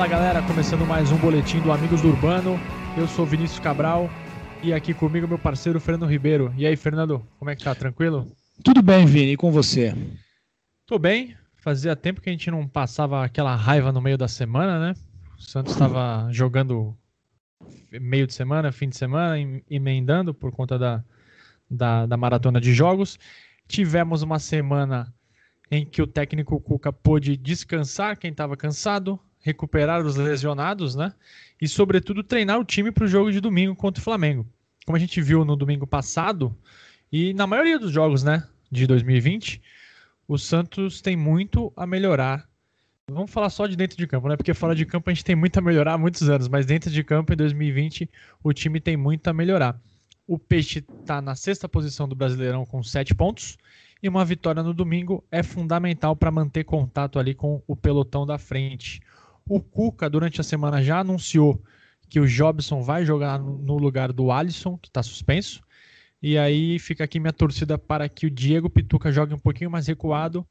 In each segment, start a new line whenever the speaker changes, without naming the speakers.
Fala galera, começando mais um boletim do Amigos do Urbano. Eu sou Vinícius Cabral e aqui comigo meu parceiro Fernando Ribeiro. E aí, Fernando, como é que tá? Tranquilo?
Tudo bem, Vini, e com você?
Tô bem. Fazia tempo que a gente não passava aquela raiva no meio da semana, né? O Santos estava jogando meio de semana, fim de semana, emendando por conta da, da, da maratona de jogos. Tivemos uma semana em que o técnico Cuca pôde descansar quem estava cansado, recuperar os lesionados, né? E, sobretudo, treinar o time para o jogo de domingo contra o Flamengo. Como a gente viu no domingo passado, e na maioria dos jogos, né, de 2020, o Santos tem muito a melhorar. Vamos falar só de dentro de campo, né? Porque fora de campo a gente tem muito a melhorar há muitos anos, mas dentro de campo em 2020 o time tem muito a melhorar. O Peixe está na sexta posição do Brasileirão com sete pontos e uma vitória no domingo é fundamental para manter contato ali com o pelotão da frente. O Cuca, durante a semana, já anunciou que o Jobson vai jogar no lugar do Alisson, que está suspenso. E aí fica aqui minha torcida para que o Diego Pituca jogue um pouquinho mais recuado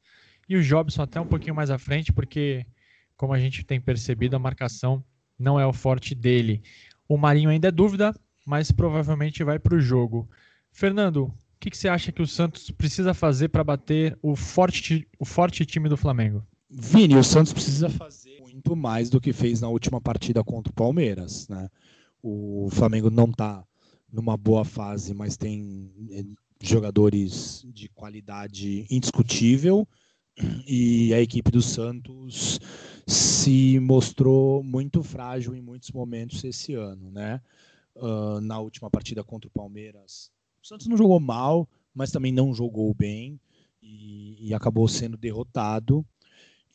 e o Jobson até um pouquinho mais à frente, porque, como a gente tem percebido, a marcação não é o forte dele. O Marinho ainda é dúvida, mas provavelmente vai para o jogo. Fernando, o que, que, você acha que o Santos precisa fazer para bater o forte, o forte time do Flamengo?
Vini, o Santos precisa fazer muito mais do que fez na última partida contra o Palmeiras. Né? O Flamengo não está numa boa fase, mas tem eh, jogadores de qualidade indiscutível e a equipe do Santos se mostrou muito frágil em muitos momentos esse ano, né? Uh, na última partida contra o Palmeiras, o Santos não jogou mal, mas também não jogou bem e, e acabou sendo derrotado.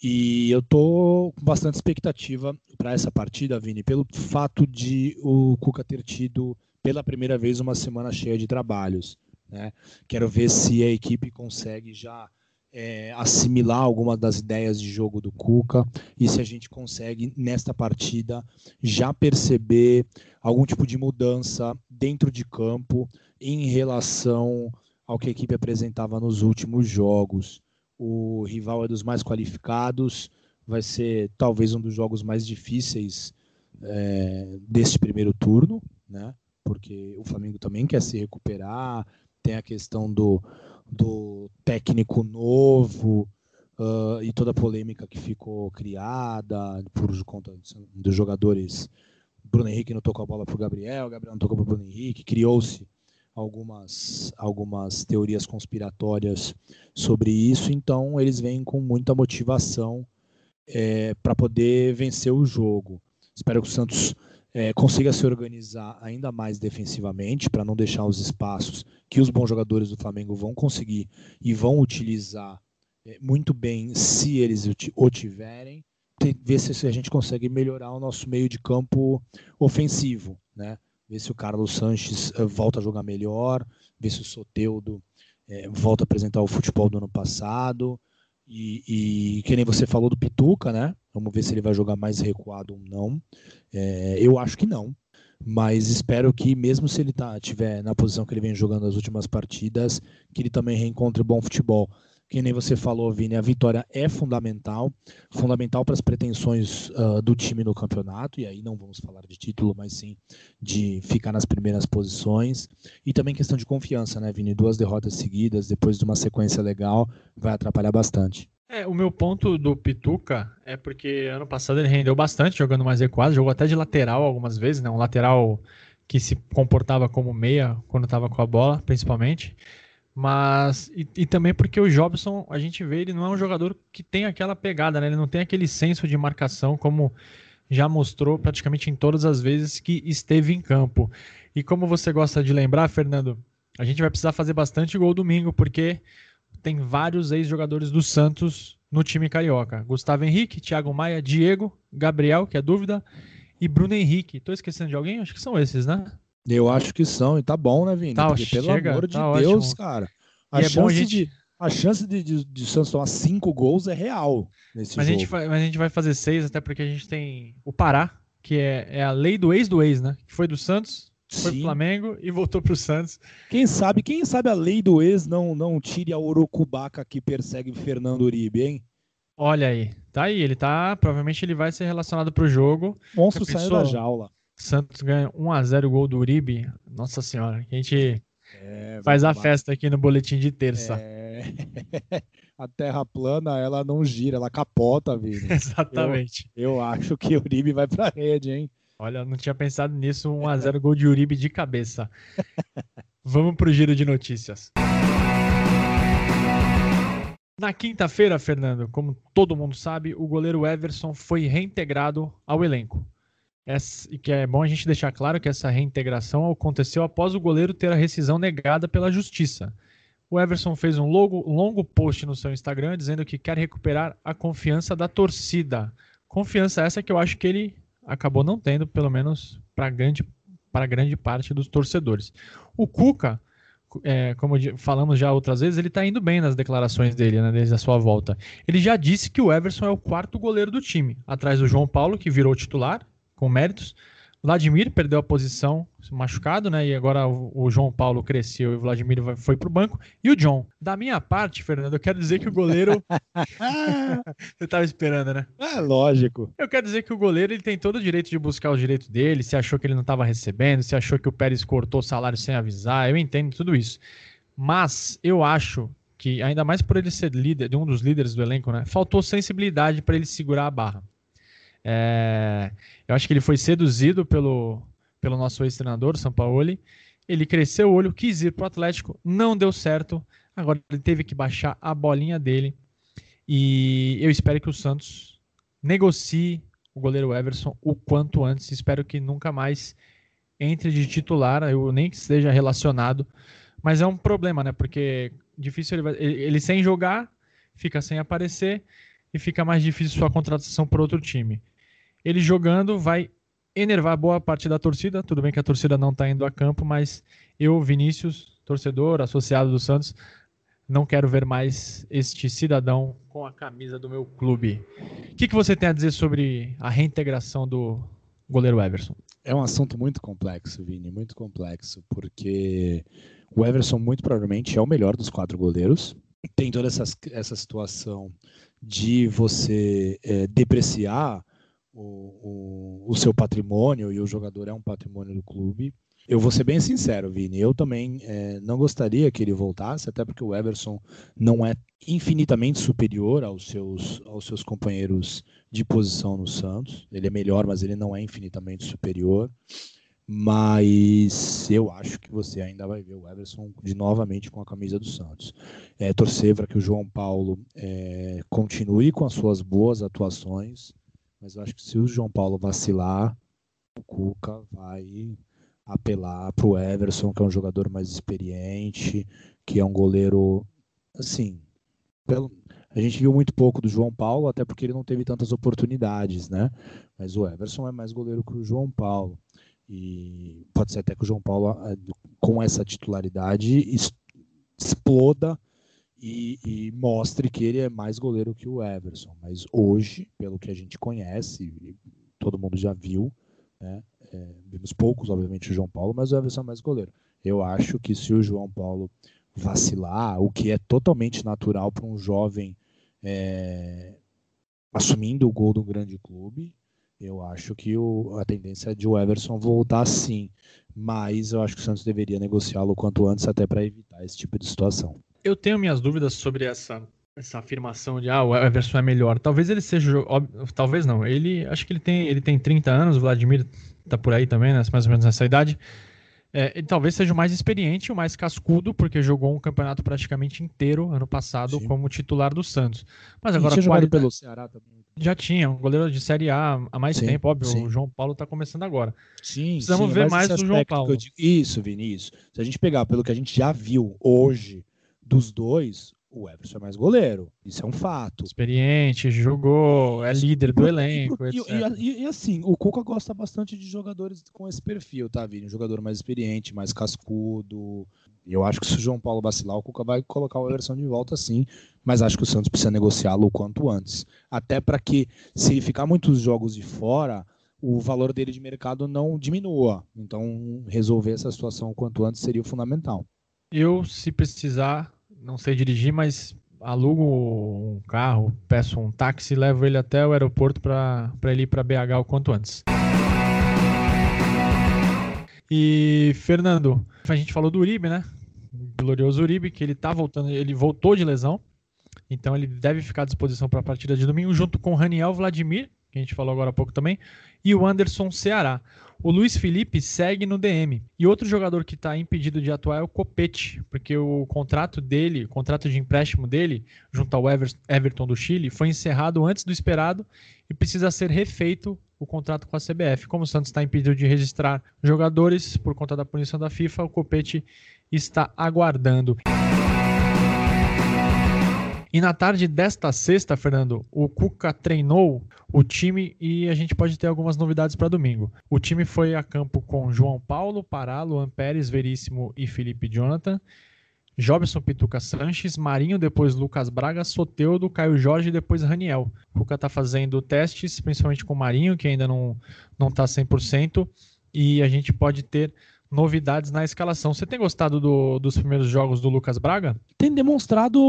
E eu tô com bastante expectativa para essa partida, Vini, pelo fato de o Cuca ter tido pela primeira vez uma semana cheia de trabalhos. Né? Quero ver se a equipe consegue já é, assimilar algumas das ideias de jogo do Cuca e se a gente consegue, nesta partida, já perceber algum tipo de mudança dentro de campo em relação ao que a equipe apresentava nos últimos jogos o rival é dos mais qualificados, vai ser talvez um dos jogos mais difíceis é, deste primeiro turno, né? Porque o Flamengo também quer se recuperar, tem a questão do, do técnico novo uh, e toda a polêmica que ficou criada por conta dos jogadores. Bruno Henrique não tocou a bola para o Gabriel, Gabriel não tocou para o Bruno Henrique, criou-se algumas, algumas teorias conspiratórias sobre isso, então eles vêm com muita motivação é, para poder vencer o jogo. Espero que o Santos é, consiga se organizar ainda mais defensivamente para não deixar os espaços que os bons jogadores do Flamengo vão conseguir e vão utilizar é, muito bem se eles o tiverem. Ver se a gente consegue melhorar o nosso meio de campo ofensivo, né? Ver se o Carlos Sanches uh, volta a jogar melhor, ver se o Soteudo uh, volta a apresentar o futebol do ano passado. E, e, que nem você falou do Pituca, né? Vamos ver se ele vai jogar mais recuado ou não. É, eu acho que não. Mas espero que, mesmo se ele tá, tiver na posição que ele vem jogando nas últimas partidas, que ele também reencontre bom futebol que nem você falou, Vini, a vitória é fundamental, fundamental para as pretensões uh, do time no campeonato, e aí não vamos falar de título, mas sim de ficar nas primeiras posições, e também questão de confiança, né, Vini? Duas derrotas seguidas, depois de uma sequência legal, vai atrapalhar bastante.
É, o meu ponto do Pituca é porque ano passado ele rendeu bastante jogando mais recuado, jogou até de lateral algumas vezes, né? Um lateral que se comportava como meia quando estava com a bola, principalmente. Mas. E, e, também porque o Jobson, a gente vê, ele não é um jogador que tem aquela pegada, né? Ele não tem aquele senso de marcação como já mostrou praticamente em todas as vezes que esteve em campo. E como você gosta de lembrar, Fernando, a gente vai precisar fazer bastante gol domingo, porque tem vários ex-jogadores do Santos no time carioca. Gustavo Henrique, Thiago Maia, Diego, Gabriel, que é dúvida, e Bruno Henrique. Tô esquecendo de alguém? Acho que são esses, né?
Eu acho que são, e tá bom, né, Vini?
Tá, Porque, chega, pelo amor
de tá Deus, ótimo. cara. A e chance, é gente... de, a chance de, de, de Santos tomar cinco gols é real nesse
mas
jogo.
A gente vai, mas a gente vai fazer seis, até porque a gente tem o Pará, que é, é a lei do ex do ex, né? Que foi do Santos, foi Sim. pro Flamengo e voltou pro Santos.
Quem sabe, quem sabe a lei do ex não, não tire a Orocubaca que persegue Fernando Uribe, hein?
Olha aí, tá aí, ele tá, provavelmente ele vai ser relacionado pro jogo.
O monstro saiu da jaula.
Santos ganha 1x0 o gol do Uribe. Nossa senhora, a gente é, faz a festa aqui no boletim de terça. É...
a terra plana, ela não gira, ela capota, Vini.
Exatamente.
Eu, eu, acho que o Uribe vai pra rede, hein?
Olha, não tinha pensado nisso. 1x0 gol de Uribe de cabeça. Vamos pro giro de notícias. Na quinta-feira, Fernando, como todo mundo sabe, o goleiro Everson foi reintegrado ao elenco. Essa, que é bom a gente deixar claro que essa reintegração aconteceu após o goleiro ter a rescisão negada pela justiça. O Everson fez um longo, longo post no seu Instagram dizendo que quer recuperar a confiança da torcida. Confiança essa que eu acho que ele acabou não tendo, pelo menos para grande, grande parte dos torcedores. O Cuca, é, como falamos já outras vezes, ele está indo bem nas declarações dele, né, desde a sua volta. Ele já disse que o Everson é o quarto goleiro do time, atrás do João Paulo, que virou titular, com méritos. Vladimir perdeu a posição machucado, né? E agora o, o João Paulo cresceu e o Vladimir foi pro banco. E o John. Da minha parte, Fernando, eu quero dizer que o goleiro. Você tava esperando, né?
É lógico.
Eu quero dizer que o goleiro ele tem todo o direito de buscar o direito dele. Se achou que ele não estava recebendo, se achou que o Pérez cortou o salário sem avisar. Eu entendo tudo isso. Mas eu acho que, ainda mais por ele ser líder, um dos líderes do elenco, né? Faltou sensibilidade para ele segurar a barra. É, eu acho que ele foi seduzido pelo, pelo nosso ex-treinador, Sampaoli. Ele cresceu o olho, quis ir para o Atlético, não deu certo. Agora ele teve que baixar a bolinha dele. E eu espero que o Santos negocie o goleiro Everson o quanto antes. Espero que nunca mais entre de titular, eu nem que esteja relacionado. Mas é um problema, né? Porque difícil ele, ele, ele sem jogar, fica sem aparecer e fica mais difícil sua contratação por outro time ele jogando vai enervar boa parte da torcida. Tudo bem que a torcida não está indo a campo, mas eu, Vinícius, torcedor, associado do Santos, não quero ver mais este cidadão com a camisa do meu clube. O que, que você tem a dizer sobre a reintegração do goleiro Everson?
É um assunto muito complexo, Vini, muito complexo, porque o Everson muito provavelmente é o melhor dos quatro goleiros. Tem toda essa, essa situação de você é, depreciar o, o, o seu patrimônio e o jogador é um patrimônio do clube. Eu vou ser bem sincero, Vini. Eu também é, não gostaria que ele voltasse, até porque o Everson não é infinitamente superior aos seus, aos seus companheiros de posição no Santos. Ele é melhor, mas ele não é infinitamente superior. Mas eu acho que você ainda vai ver o Everson de novamente com a camisa do Santos. É, torcer para que o João Paulo é, continue com as suas boas atuações mas eu acho que se o João Paulo vacilar, o Cuca vai apelar para o Everson, que é um jogador mais experiente, que é um goleiro, assim, pelo, a gente viu muito pouco do João Paulo, até porque ele não teve tantas oportunidades, né? Mas o Everson é mais goleiro que o João Paulo. E pode ser até que o João Paulo, eh, com essa titularidade, exploda e, e, mostre que ele é mais goleiro que o Everson. Mas hoje, pelo que a gente conhece, todo mundo já viu, né? É, vimos poucos, obviamente, o João Paulo, mas o Everson é mais goleiro. Eu acho que se o João Paulo vacilar, o que é totalmente natural para um jovem é, assumindo o gol do grande clube, eu acho que o, a tendência é de o Everson voltar sim, mas eu acho que o Santos deveria negociá-lo quanto antes até para evitar esse tipo de situação
eu tenho minhas dúvidas sobre essa, essa afirmação de ah, o Everson é melhor. Talvez ele seja. Óbvio, talvez não. Ele acho que ele tem, ele tem 30 anos, o Vladimir tá por aí também, né, mais ou menos nessa idade. É, ele talvez seja o mais experiente, o mais cascudo, porque jogou um campeonato praticamente inteiro ano passado Sim. como titular do Santos. Mas agora
tinha qualidade... pelo Ceará também.
Já tinha, um goleiro de Série A há mais sim, tempo, óbvio. Sim. O João Paulo está começando agora.
Sim,
Precisamos ver mais do João Paulo.
Digo, isso, Vinícius. Se a gente pegar pelo que a gente já viu hoje, dos dois, o Everson é mais goleiro. Isso é um fato.
Experiente, jogou, é líder do elenco.
E, e, e, assim, o Cuca gosta bastante de jogadores com esse perfil, tá, Vini? Um jogador mais experiente, mais cascudo. Eu acho que se o João Paulo vacilar, o Cuca vai colocar o Everson de volta sim. Mas acho que o Santos precisa negociá-lo o quanto antes. Até para que, se ficar muitos jogos de fora, o valor dele de mercado não diminua. Então, resolver essa situação o quanto antes seria fundamental.
Eu, se precisar, não sei dirigir, mas alugo um carro, peço um táxi e levo ele até o aeroporto para ele ir para BH o quanto antes. E, Fernando, a gente falou do Uribe, né? glorioso Uribe, que ele tá voltando, ele voltou de lesão, então ele deve ficar à disposição para a partida de domingo, junto com o Raniel Vladimir, que a gente falou agora há pouco também, e o Anderson Ceará. O Luiz Felipe segue no DM. E outro jogador que está impedido de atuar é o Copete, porque o contrato dele, o contrato de empréstimo dele, junto ao Everton do Chile, foi encerrado antes do esperado e precisa ser refeito o contrato com a CBF. Como o Santos está impedido de registrar jogadores por conta da punição da FIFA, o Copete está aguardando. E na tarde desta sexta, Fernando, o Cuca treinou o time e a gente pode ter algumas novidades para domingo. O time foi a campo com João Paulo, Pará, Luan Pérez, Veríssimo e Felipe Jonathan. Jobson Pituca Sanches, Marinho, depois Lucas Braga, Soteudo, Caio Jorge e depois Raniel. O Cuca está fazendo testes, principalmente com o Marinho, que ainda não está 100%, e a gente pode ter novidades na escalação. Você tem gostado do, dos primeiros jogos do Lucas Braga?
Tem demonstrado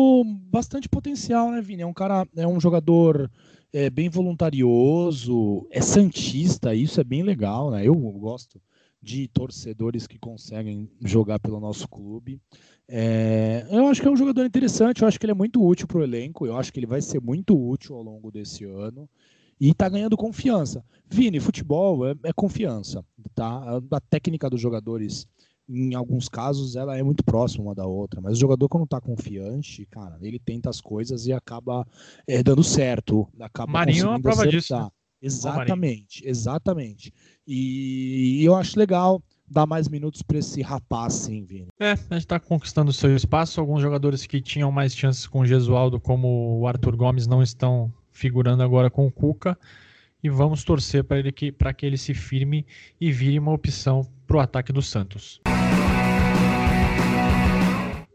bastante potencial, né, Vini? É um cara, é um jogador é, bem voluntarioso, é santista, isso é bem legal, né? Eu gosto de torcedores que conseguem jogar pelo nosso clube. É, eu acho que é um jogador interessante, eu acho que ele é muito útil para o elenco, eu acho que ele vai ser muito útil ao longo desse ano e está ganhando confiança. Vini, futebol é, é, confiança, tá? A técnica dos jogadores, em alguns casos, ela é muito próxima uma da outra, mas o jogador quando está confiante, cara, ele tenta as coisas e acaba é, dando certo, acaba
Marinho é uma prova acertar. disso. Né?
Exatamente, exatamente. E, eu acho legal dar mais minutos para esse rapaz, sim, Vini.
É, a gente está conquistando o seu espaço. Alguns jogadores que tinham mais chances com o Gesualdo, como o Arthur Gomes, não estão figurando agora com o Cuca. E vamos torcer para ele que, que ele se firme e vire uma opção para o ataque do Santos.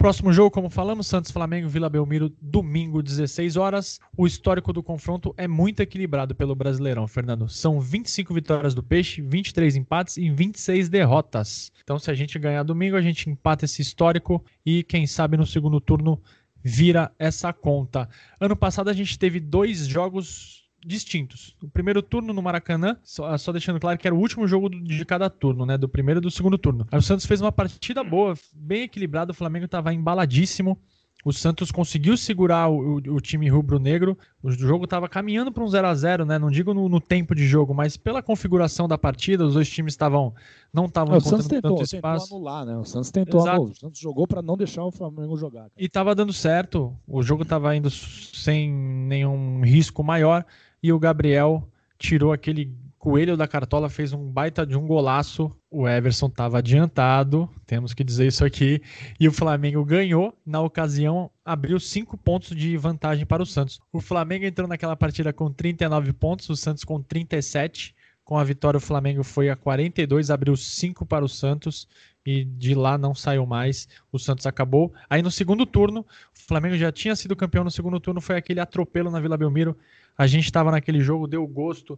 Próximo jogo, como falamos, Santos Flamengo Vila Belmiro, domingo, 16 horas. O histórico do confronto é muito equilibrado pelo Brasileirão, Fernando. São 25 vitórias do Peixe, 23 empates e 26 derrotas. Então, se a gente ganhar domingo, a gente empata esse histórico e, quem sabe, no segundo turno vira essa conta. Ano passado a gente teve dois jogos distintos. O primeiro turno no Maracanã, só, só, deixando claro que era o último jogo de cada turno, né? Do primeiro e do segundo turno. Aí o Santos fez uma partida boa, bem equilibrado, o Flamengo estava embaladíssimo. O Santos conseguiu segurar o, o, o time rubro-negro. O jogo estava caminhando para um 0 a 0 né? Não digo no, no, tempo de jogo, mas pela configuração da partida, os dois times estavam não estavam
encontrando tentou, tanto espaço. Tentou anular, né? O Santos tentou anular. O Santos jogou para não deixar o Flamengo jogar. Cara.
E estava dando certo. O jogo estava indo sem nenhum risco maior e o Gabriel tirou aquele Coelho da Cartola fez um baita de um golaço. O Everson estava adiantado, temos que dizer isso aqui. E o Flamengo ganhou. Na ocasião, abriu cinco pontos de vantagem para o Santos. O Flamengo entrou naquela partida com 39 pontos, o Santos com 37. Com a vitória, o Flamengo foi a 42, abriu 5 para o Santos e de lá não saiu mais. O Santos acabou. Aí no segundo turno, o Flamengo já tinha sido campeão no segundo turno, foi aquele atropelo na Vila Belmiro. A gente estava naquele jogo, deu gosto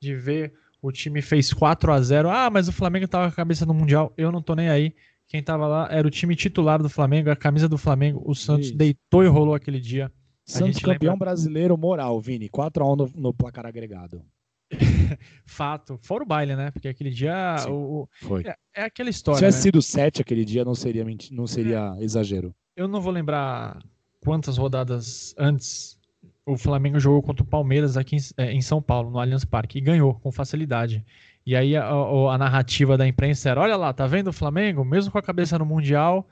de ver o time fez 4 a 0 Ah, mas o Flamengo estava com a cabeça no Mundial. Eu não tô nem aí. Quem estava lá era o time titular do Flamengo, a camisa do Flamengo. O Santos Isso. deitou e rolou aquele dia.
Santos campeão lembra... brasileiro moral, Vini. 4 a 1 no, no placar agregado.
Fato. Fora o baile, né? Porque aquele dia. Sim, o,
foi.
É, é, aquela história.
Se tivesse né? sido 7 aquele dia, não seria, não seria é. exagero.
Eu não vou lembrar quantas rodadas antes o Flamengo jogou contra o Palmeiras aqui em, é, em, São Paulo, no Allianz Parque, e ganhou com facilidade. E aí a, a, narrativa da imprensa era: olha lá, tá vendo o Flamengo? Mesmo com a cabeça no Mundial,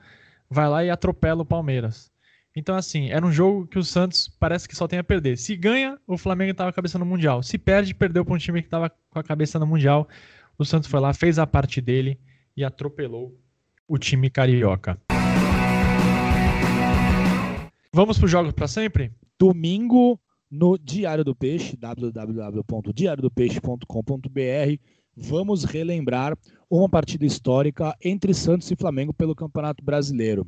vai lá e atropela o Palmeiras. Então, assim, era um jogo que o Santos parece que só tem a perder. Se ganha, o Flamengo estava com a cabeça no Mundial. Se perde, perdeu para um time que estava com a cabeça no Mundial. O Santos foi lá, fez a parte dele e atropelou o time carioca. Vamos para os jogos para sempre?
Domingo no Diário do Peixe, www.diariodopeixe.com.br. Vamos relembrar uma partida histórica entre Santos e Flamengo pelo Campeonato Brasileiro.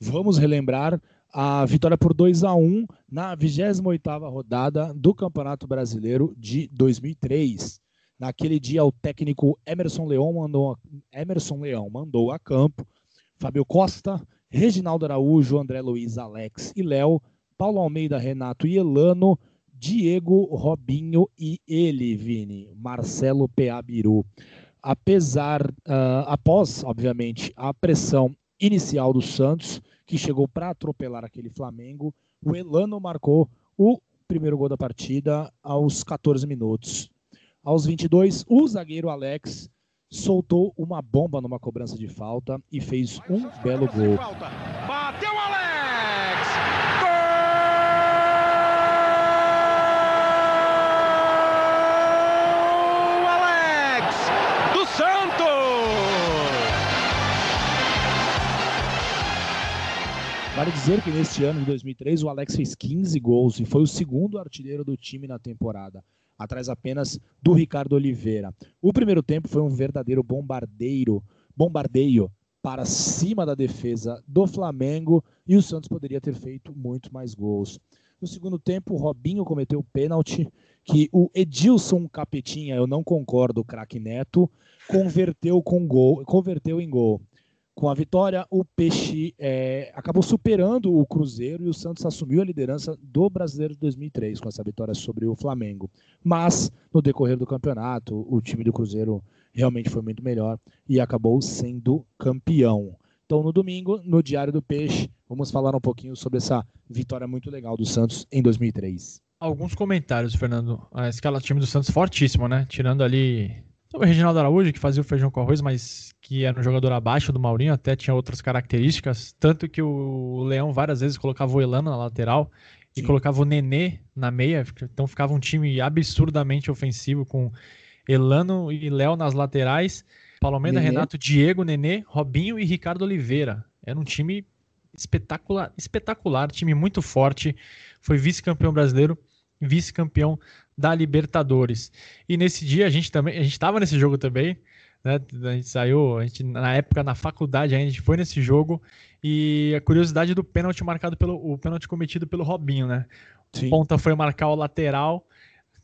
Vamos relembrar a vitória por 2 a 1 na 28ª rodada do Campeonato Brasileiro de 2003. Naquele dia, o técnico Emerson Leão mandou, Emerson Leão mandou a campo Fábio Costa, Reginaldo Araújo, André Luiz, Alex e Léo Paulo Almeida, Renato e Elano, Diego, Robinho e ele, Vini, Marcelo Peabiru. Apesar, uh, após, obviamente, a pressão inicial do Santos, que chegou para atropelar aquele Flamengo, o Elano marcou o primeiro gol da partida aos 14 minutos. Aos 22, o zagueiro Alex soltou uma bomba numa cobrança de falta e fez um belo gol. Vale dizer que neste ano de 2003 o Alex fez 15 gols e foi o segundo artilheiro do time na temporada atrás apenas do Ricardo Oliveira. O primeiro tempo foi um verdadeiro bombardeiro, bombardeio para cima da defesa do Flamengo e o Santos poderia ter feito muito mais gols. No segundo tempo, o Robinho cometeu o pênalti que o Edilson Capetinha, eu não concordo, craque Neto, converteu com gol, converteu em gol. Com a vitória, o Peixe é, acabou superando o Cruzeiro e o Santos assumiu a liderança do Brasileiro de 2003 com essa vitória sobre o Flamengo. Mas, no decorrer do campeonato, o time do Cruzeiro realmente foi muito melhor e acabou sendo campeão. Então, no domingo, no Diário do Peixe, vamos falar um pouquinho sobre essa vitória muito legal do Santos em 2003.
Alguns comentários, Fernando. A escala time do Santos fortíssimo, né? Tirando ali o Reginaldo Araújo, que fazia o feijão com arroz, mas que era um jogador abaixo do Maurinho, até tinha outras características. Tanto que o Leão várias vezes colocava o Elano na lateral e Sim. colocava o Nenê na meia. Então ficava um time absurdamente ofensivo com Elano e Léo nas laterais. Paulo Almeida, Renato, Diego, Nenê, Robinho e Ricardo Oliveira. Era um time espetacular, espetacular, time muito forte. Foi vice-campeão brasileiro, vice-campeão da Libertadores. E nesse dia a gente também, a gente estava nesse jogo também, né? A gente saiu, a gente na época na faculdade a gente foi nesse jogo e a curiosidade do pênalti marcado pelo o pênalti cometido pelo Robinho, né? Sim. Ponta foi marcar o lateral,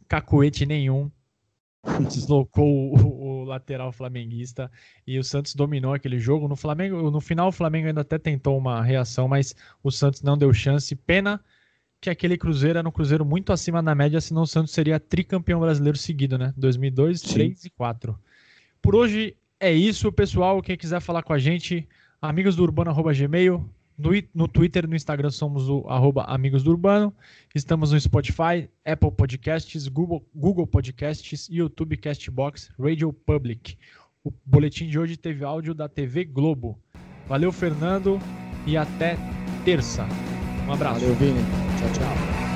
cacuete nenhum. Deslocou o, o, lateral flamenguista e o Santos dominou aquele jogo. No Flamengo, no final o Flamengo ainda até tentou uma reação, mas o Santos não deu chance. Pena que aquele Cruzeiro era um Cruzeiro muito acima da média, senão o Santos seria tricampeão brasileiro seguido, né? 2002, Sim. 3 e 4. Por hoje é isso, pessoal. Quem quiser falar com a gente, amigos do Urbano, gmail. No, no Twitter no Instagram somos o arroba Amigos do Urbano. Estamos no Spotify, Apple Podcasts, Google, Google Podcasts, YouTube Castbox, Radio Public. O boletim de hoje teve áudio da TV Globo. Valeu, Fernando, e até terça. Um abraço.
Valeu, Vini. Tchau, tchau.